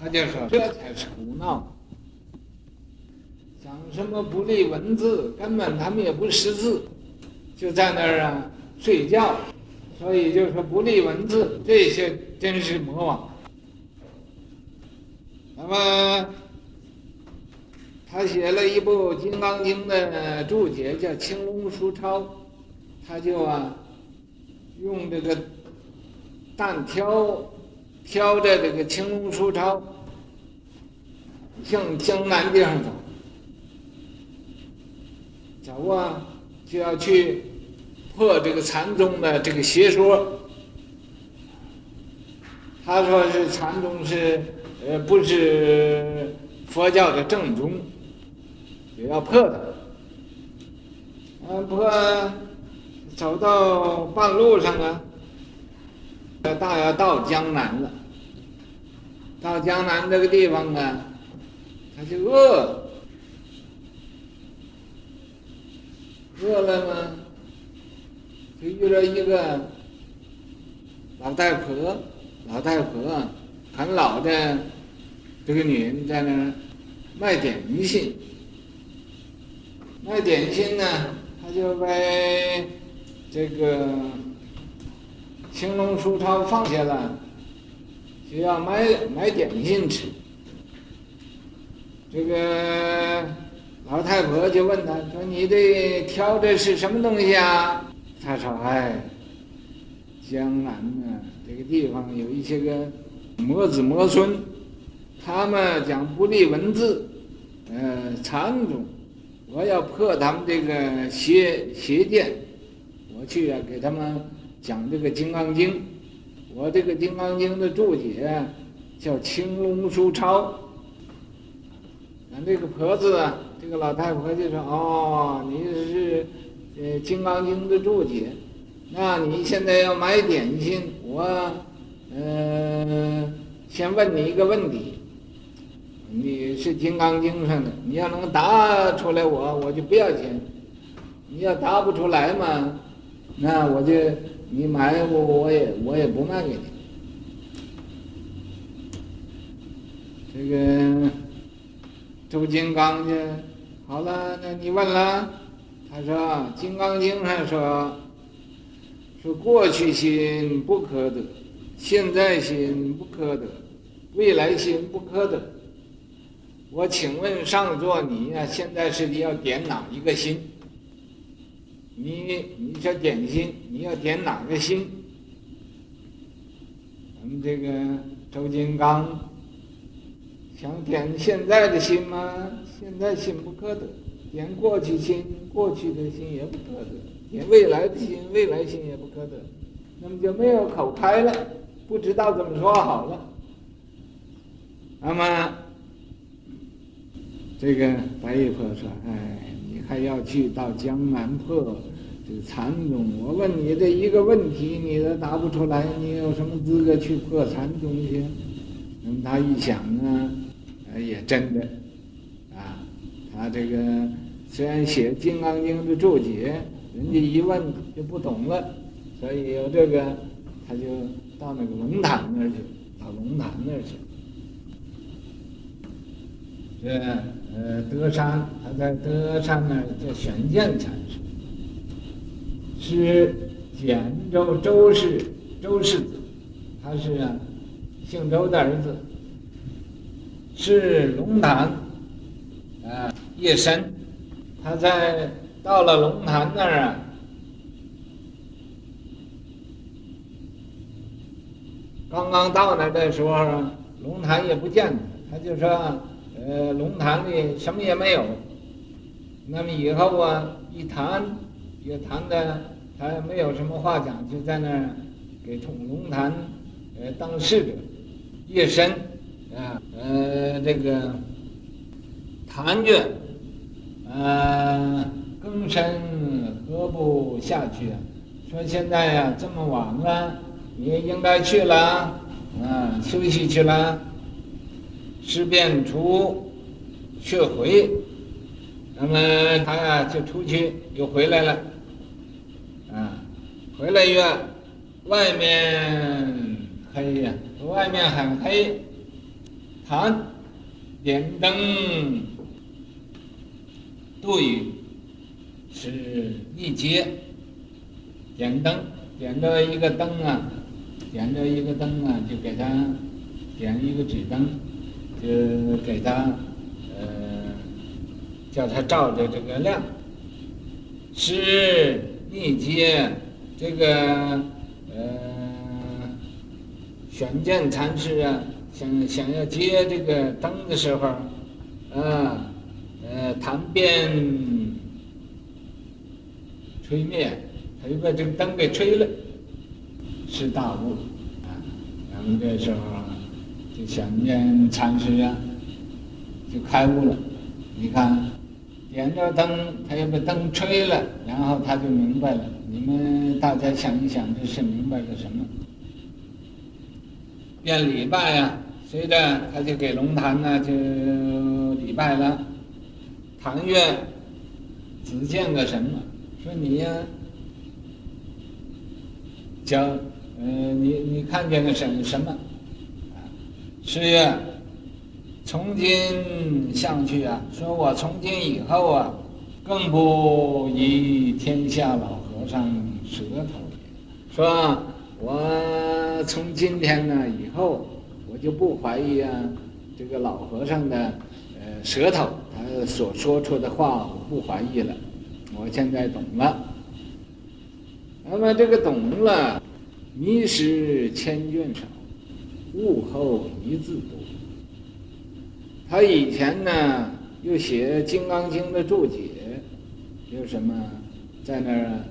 他就说这才是胡闹，讲什么不立文字，根本他们也不识字，就在那儿啊睡觉，所以就说不立文字，这些真是魔王。那么他写了一部《金刚经》的注解，叫《青龙书抄》，他就啊用这个担挑。挑着这个青龙书抄，向江南地方走，走啊，就要去破这个禅宗的这个邪说。他说是禅宗是呃不是佛教的正宗，也要破它。嗯，破，走到半路上啊，大要到江南了。到江南这个地方啊，他就饿，饿了嘛，就遇到一个老太婆，老太婆很老的这个女人在那卖点心，卖点心呢，他就被这个青龙书抄放下了。就要买买点心吃，这个老太婆就问他说：“你这挑的是什么东西啊？”他说：“哎，江南呢，这个地方有一些个魔子魔孙，他们讲不立文字，呃，禅宗，我要破他们这个邪邪见，我去啊给他们讲这个《金刚经》。”我这个《金刚经》的注解叫《青龙书抄》，俺这个婆子，这个老太婆就说：“哦，你是呃《金刚经》的注解，那你现在要买点心，我呃先问你一个问题，你是《金刚经》上的，你要能答出来，我我就不要钱；你要答不出来嘛，那我就。”你买我我也我也不卖给你。这个周金刚去，好了，那你问了，他说《金刚经》上说，说过去心不可得，现在心不可得，未来心不可得。我请问上座，你呀，现在是要点哪一个心？你你说点心，你要点哪个心？我们这个周金刚想点现在的心吗？现在心不可得；点过去心，过去的心也不可得；点未来的心，未来心也不可得。那么就没有口开了，不知道怎么说好了。那么这个白玉婆说：“哎。”你还要去到江南破这禅宗？我问你这一个问题，你都答不出来，你有什么资格去破禅宗去？那么他一想啊，也真的，啊，他这个虽然写《金刚经》的注解，人家一问就不懂了，所以有这个，他就到那个龙潭那儿去，到龙潭那儿去。这。呃，德山，他在德山那儿叫玄剑禅师，是简州周氏周氏子，他是啊，姓周的儿子，是龙潭啊夜深，他在到了龙潭那儿啊，刚刚到那的时候啊，龙潭也不见他，他就说。呃，龙潭里什么也没有。那么以后啊，一谈也谈的，他也没有什么话讲，就在那儿给从龙潭呃当侍者。夜深啊，呃，这个谈卷，呃，更深何不下去啊？说现在呀、啊，这么晚了，你也应该去了，啊，休息去了。事变出却回，那么他呀就出去又回来了，啊，回来月外面黑呀，外面很黑，谈点灯度雨是一阶，点灯点着一个灯啊，点着一个灯啊，就给他点一个纸灯，就给他呃叫他照着这个亮。是一阶这个呃玄见禅师啊。想想要接这个灯的时候，啊，呃，坛边吹灭，他就把这个灯给吹了，是大悟啊。然后这时候就想念禅师啊，就开悟了。你看，点着灯，他又把灯吹了，然后他就明白了。你们大家想一想，这是明白了什么？变礼拜呀。随着他就给龙潭呢就礼拜了，唐月只见个什么？说你呀，叫呃你你看见个什什么？啊，是呀，从今向去啊，说我从今以后啊，更不以天下老和尚舌头，说我从今天呢以后。我就不怀疑啊，这个老和尚的呃舌头，他所说出的话，我不怀疑了。我现在懂了。那么这个懂了，迷失千卷少，悟后一字多。他以前呢，又写《金刚经》的注解，又什么，在那儿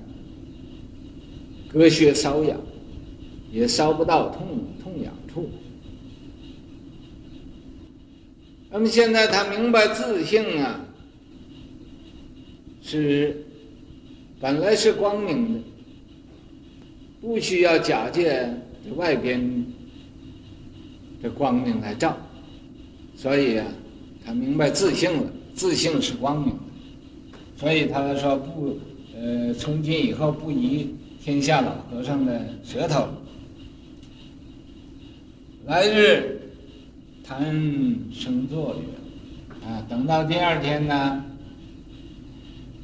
割穴搔痒，也搔不到痛痛痒处。那么现在他明白自性啊，是本来是光明的，不需要假借这外边的光明来照，所以啊，他明白自性了，自性是光明的，所以他说不，呃，从今以后不宜天下老和尚的舌头，来日。谈生坐语，啊，等到第二天呢，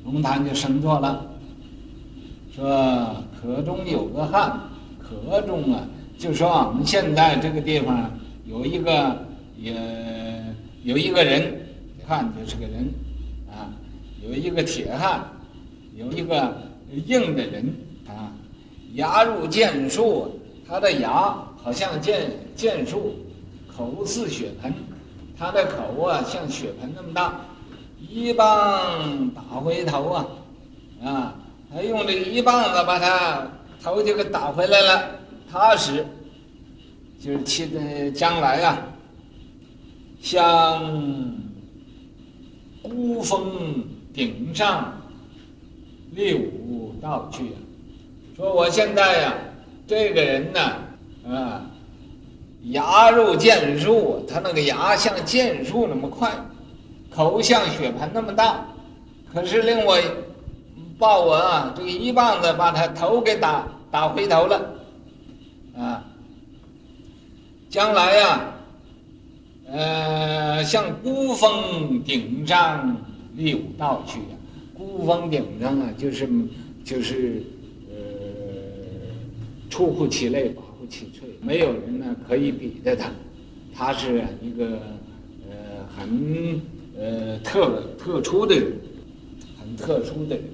龙潭就生坐了，说可中有个汉，可中啊，就说我们现在这个地方有一个也有一个人，汉就是个人，啊，有一个铁汉，有一个硬的人，啊，牙如剑树，他的牙好像剑剑树。口似血盆，他的口啊像血盆那么大，一棒打回头啊，啊，他用这一棒子把他头就给打回来了，他是就是期待将来啊，像孤峰顶上立武道去啊，说我现在呀、这个人呢，啊。牙如剑树，他那个牙像剑树那么快，口像血盆那么大，可是令我把我啊，这个一棒子把他头给打打回头了，啊，将来呀、啊，呃，像孤峰顶上立武道去啊，孤峰顶上啊，就是就是呃，出乎其类吧。气脆，没有人呢可以比得他，他是一个呃很呃特特殊的人，很特殊的人，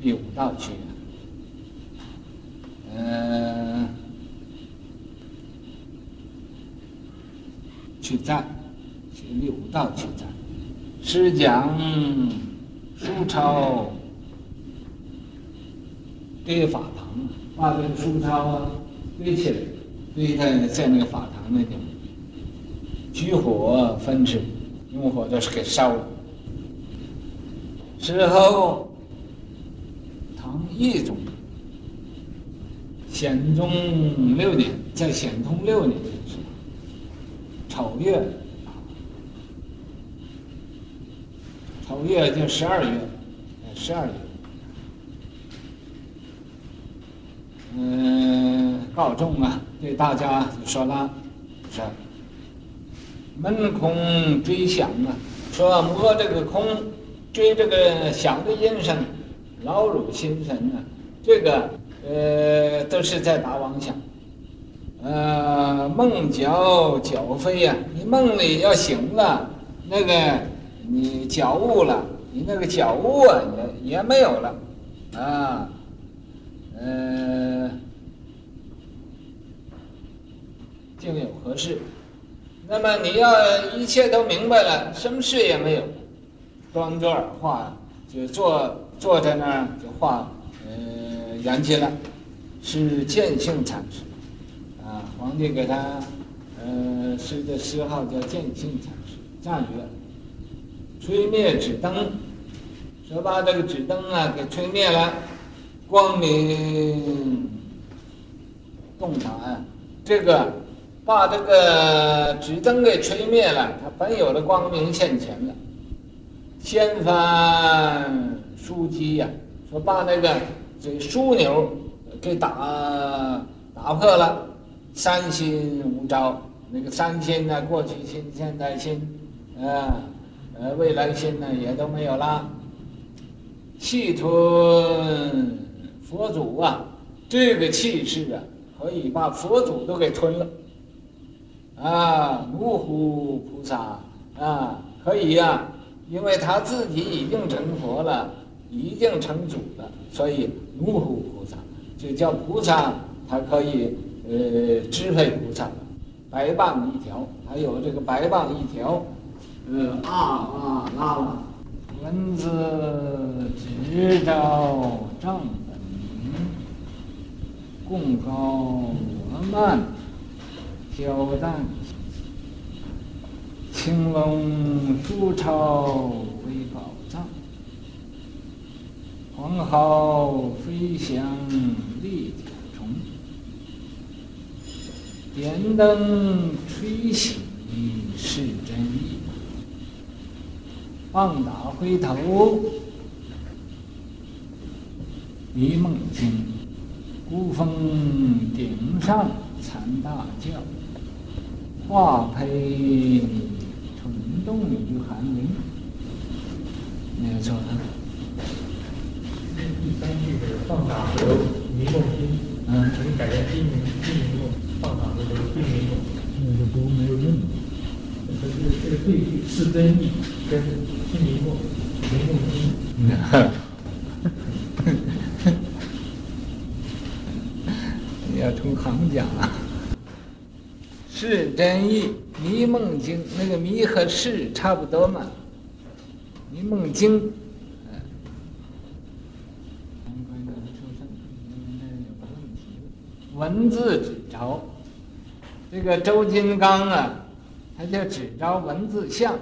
立武道去，呃，去战，是六道去战，师讲书抄堆法堂，把这个书抄啊。堆起来，堆在在那个法堂那边，举火焚之，用火就是给烧了。之后，唐懿宗，显宗六年，在显通六年，月，丑月就十二月，十二月，嗯。告众啊，对大家就说了，是闷空追响啊，说摸这个空，追这个响的音声，劳辱心神啊，这个呃都是在打妄想。呃，梦觉觉非呀，你梦里要醒了，那个你觉悟了，你那个觉悟啊也也没有了，啊，呃，竟有何事？那么你要一切都明白了，什么事也没有，端坐而化，就坐坐在那儿就化，呃，缘起了，是见性禅师。皇帝给他，呃，施的谥号叫见性禅师，赞曰：吹灭纸灯，说把这个纸灯啊给吹灭了，光明洞察啊。这个把这个纸灯给吹灭了，它本有的光明现前了。掀翻枢机呀，说把那个这枢纽给打打破了。三心无招，那个三心呢？过去心、现在心，呃，呃，未来心呢，也都没有了。气吞佛祖啊，这个气势啊，可以把佛祖都给吞了。啊，奴呼菩萨啊，可以呀、因为他自己已经成佛了，已经成主了，所以奴呼菩萨就叫菩萨，他可以。呃，支配菩萨，白棒一条，还有这个白棒一条，呃，啊啊啦啦，文字执照丈本明，贡高我慢，挑担，青龙书超为宝藏，黄毫飞翔立。点灯吹熄是真意，棒打回头迷梦惊，孤峰顶上残大叫，画胚蠢动于寒林。没有错的。第三句是棒打回头迷梦惊，嗯，可以改成金明金明梦。放大这个对没用，那就都没有用。这个这个对句是真意，跟清明梦、明梦经。哈你要从行讲啊。是真意，迷梦经那个迷和是差不多嘛。迷梦经。文字执照，这个周金刚啊，他就执照文字相，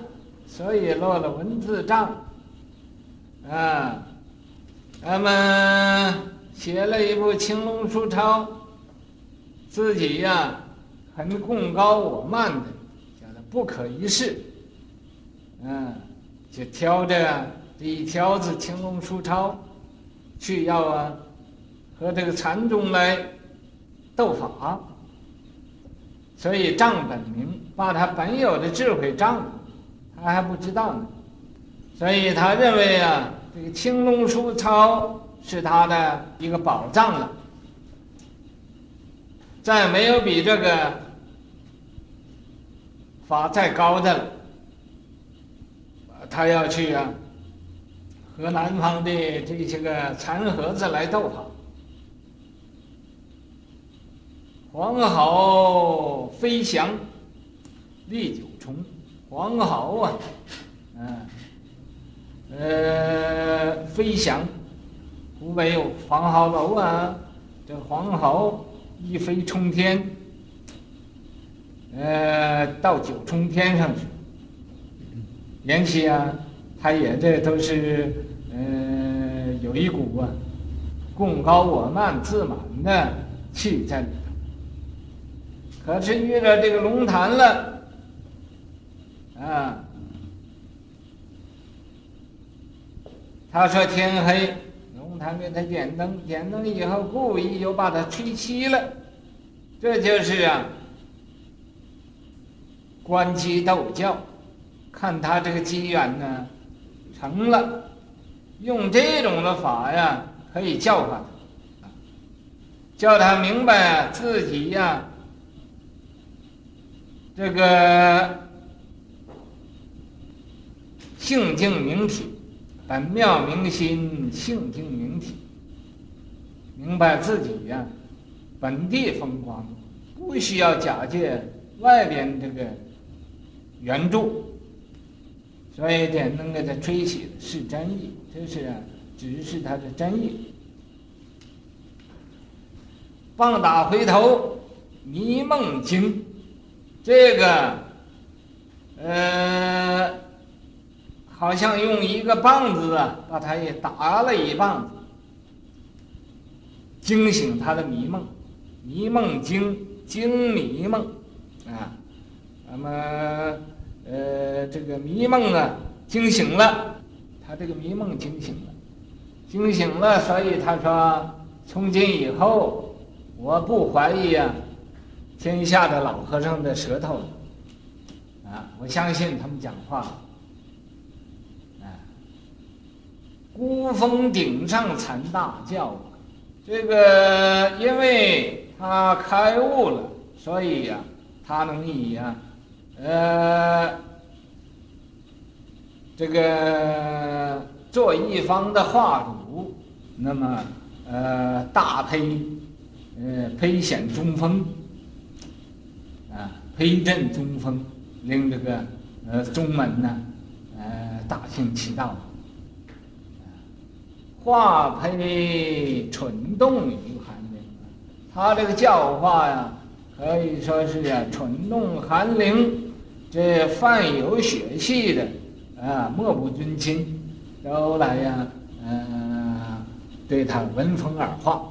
所以落了文字障。啊，他们写了一部《青龙书抄》，自己呀、很贡高我慢的，叫做不可一世。嗯，就挑着这一条子《青龙书抄》，去要啊和这个禅宗来。斗法，所以账本明，把他本有的智慧账，他还不知道呢，所以他认为啊，这个青龙书抄是他的一个宝藏了，再没有比这个法再高的了，他要去啊，和南方的这些个禅和子来斗法。黄毫飞翔，历久虫。黄毫啊，嗯，呃，飞翔，湖北有黄毫楼啊，这黄毫一飞冲天，呃，到九重天上去。缘起啊，他也这都是，呃，有一股啊，共高我慢、自满的气在里头。可是遇到这个龙潭了，啊，他说天黑，龙潭给他点灯，点灯以后故意又把他吹熄了，这就是啊，观机逗教，看他这个机缘呢成了，用这种的法呀，可以教化他，叫他明白自己呀，这个性净明体，本妙明心，性净明体，明白自己呀，本地风光，不需要假借外边这个。援助，所以得能给他吹起是真意，这是啊，只是他的真意。棒打回头，迷梦惊，这个，呃，好像用一个棒子啊，把他也打了一棒子，惊醒他的迷梦，迷梦惊，惊迷梦，啊。那么，呃，这个迷梦啊，惊醒了，他这个迷梦惊醒了，惊醒了，所以他说，从今以后，我不怀疑啊，天下的老和尚的舌头，啊，我相信他们讲话，啊，孤峰顶上禅大教，这个因为他开悟了，所以呀、他能以呀、啊。呃，这个做一方的化主，那么呃大胚，呃胚显中峰，啊呸震中风，令这个呃宗门呢，呃大行其道，化呸蠢动于寒灵，他这个教化呀，可以说是呀蠢动寒灵。这犯有血气的，啊，莫不尊亲，都来呀，嗯、呃，对他闻风而化。